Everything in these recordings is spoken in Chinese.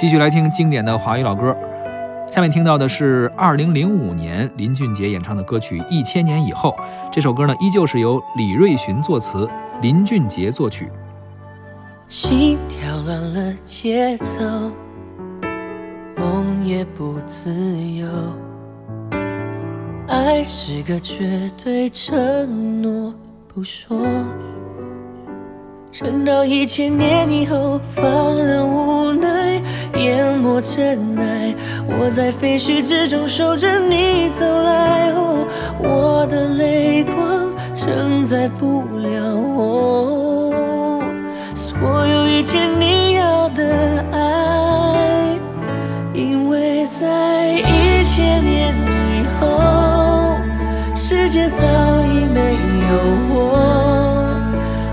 继续来听经典的华语老歌。下面听到的是2005年林俊杰演唱的歌曲《一千年以后》。这首歌呢，依旧是由李瑞寻作词，林俊杰作曲。心跳乱了节奏，梦也不自由。爱是个绝对承诺，不说。撑到一千年以后，放任无奈淹没尘埃。我在废墟之中守着你走来，我的泪光承载不了我所有一切你要的爱，因为在一千年以后，世界早已没有我。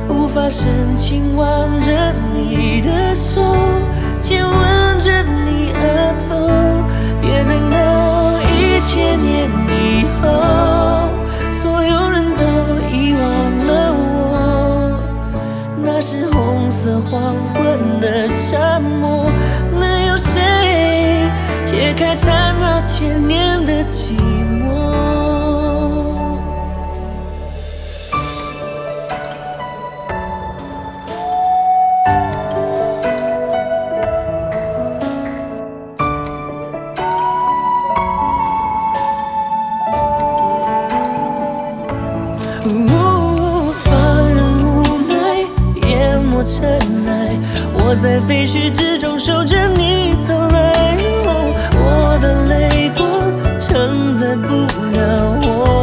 无法深情挽着你的开缠绕千年的寂寞？放任无奈淹没尘埃，我在废墟之中守着你走来，不了我。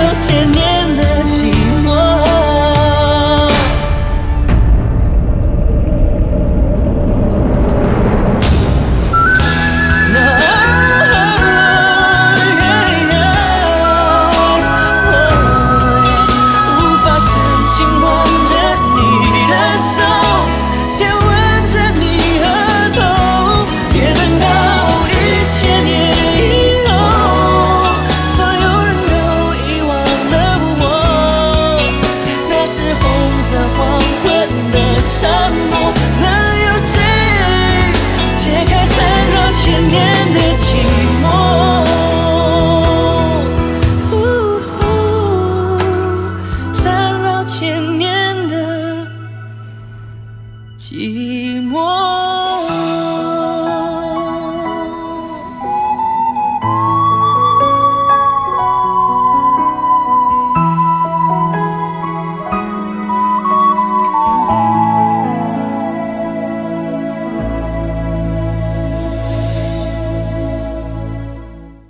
有千年寂寞。